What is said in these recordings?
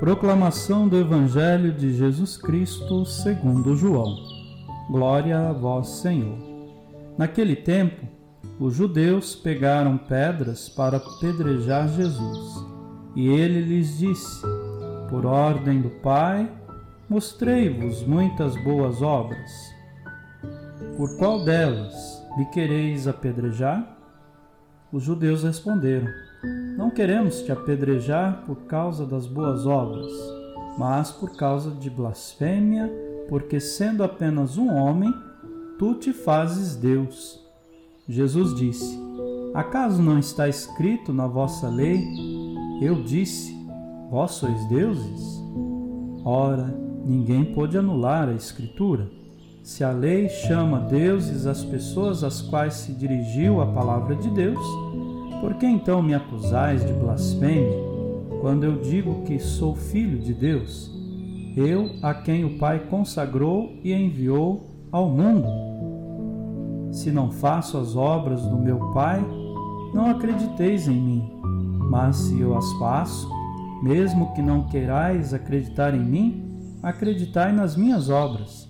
Proclamação do Evangelho de Jesus Cristo segundo João. Glória a vós, Senhor. Naquele tempo, os judeus pegaram pedras para apedrejar Jesus. E ele lhes disse: Por ordem do Pai, mostrei-vos muitas boas obras. Por qual delas me quereis apedrejar? Os judeus responderam: não queremos te apedrejar por causa das boas obras, mas por causa de blasfêmia, porque sendo apenas um homem, tu te fazes Deus. Jesus disse: Acaso não está escrito na vossa lei? Eu disse: Vós sois deuses? Ora, ninguém pode anular a Escritura. Se a lei chama deuses as pessoas às quais se dirigiu a palavra de Deus, por que então me acusais de blasfêmia, quando eu digo que sou filho de Deus? Eu, a quem o Pai consagrou e enviou ao mundo. Se não faço as obras do meu Pai, não acrediteis em mim. Mas se eu as faço, mesmo que não queirais acreditar em mim, acreditai nas minhas obras,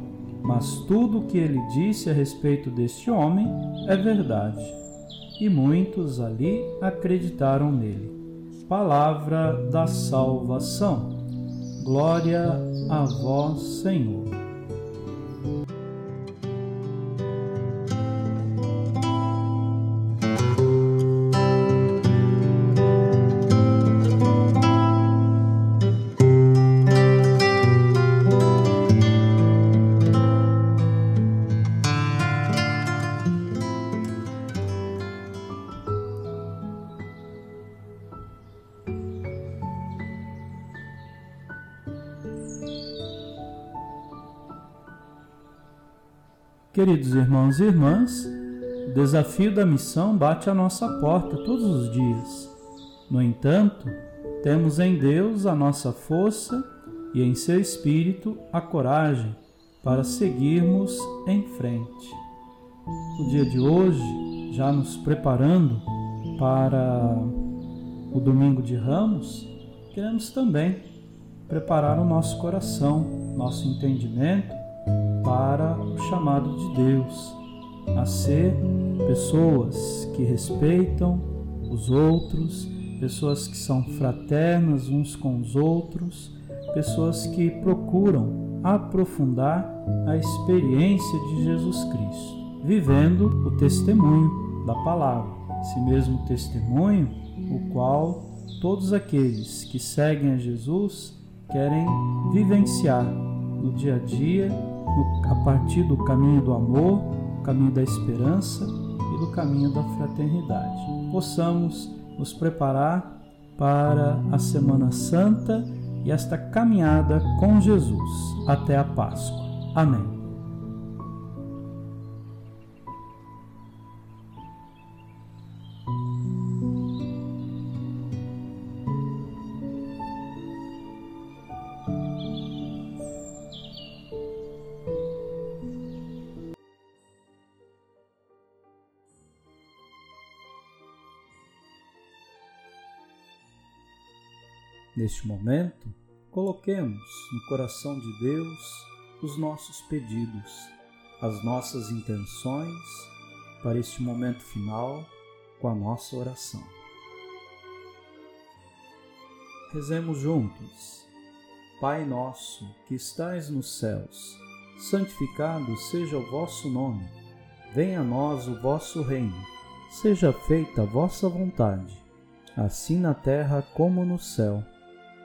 mas tudo o que ele disse a respeito deste homem é verdade. E muitos ali acreditaram nele palavra da salvação. Glória a vós, Senhor. Queridos irmãos e irmãs, o desafio da missão bate à nossa porta todos os dias. No entanto, temos em Deus a nossa força e em seu Espírito a coragem para seguirmos em frente. O dia de hoje, já nos preparando para o domingo de Ramos, queremos também preparar o nosso coração, nosso entendimento para o chamado de Deus, a ser pessoas que respeitam os outros, pessoas que são fraternas uns com os outros, pessoas que procuram aprofundar a experiência de Jesus Cristo, vivendo o testemunho da palavra, esse mesmo testemunho, o qual todos aqueles que seguem a Jesus querem vivenciar no dia a dia a partir do caminho do amor, caminho da esperança e do caminho da fraternidade. Possamos nos preparar para a Semana Santa e esta caminhada com Jesus até a Páscoa. Amém. Neste momento, coloquemos no coração de Deus os nossos pedidos, as nossas intenções para este momento final com a nossa oração. Rezemos juntos. Pai nosso, que estais nos céus, santificado seja o vosso nome. Venha a nós o vosso reino. Seja feita a vossa vontade, assim na terra como no céu.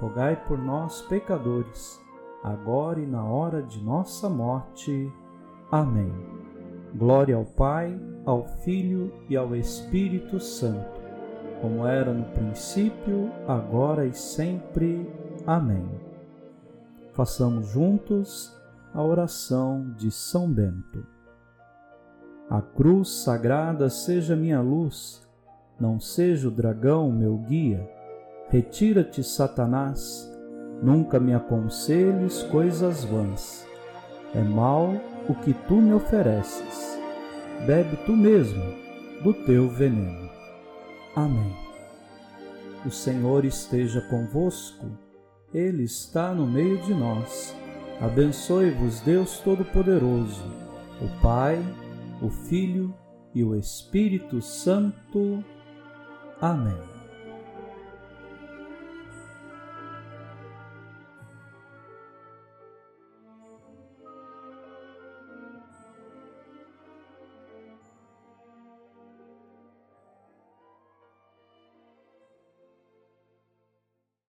rogai por nós, pecadores, agora e na hora de nossa morte. Amém. Glória ao Pai, ao Filho e ao Espírito Santo, como era no princípio, agora e sempre. Amém. Façamos juntos a oração de São Bento. A cruz sagrada seja minha luz, não seja o dragão meu guia Retira-te, Satanás, nunca me aconselhes coisas vãs. É mal o que tu me ofereces. Bebe tu mesmo do teu veneno. Amém. O Senhor esteja convosco, Ele está no meio de nós. Abençoe-vos, Deus Todo-Poderoso, o Pai, o Filho e o Espírito Santo. Amém.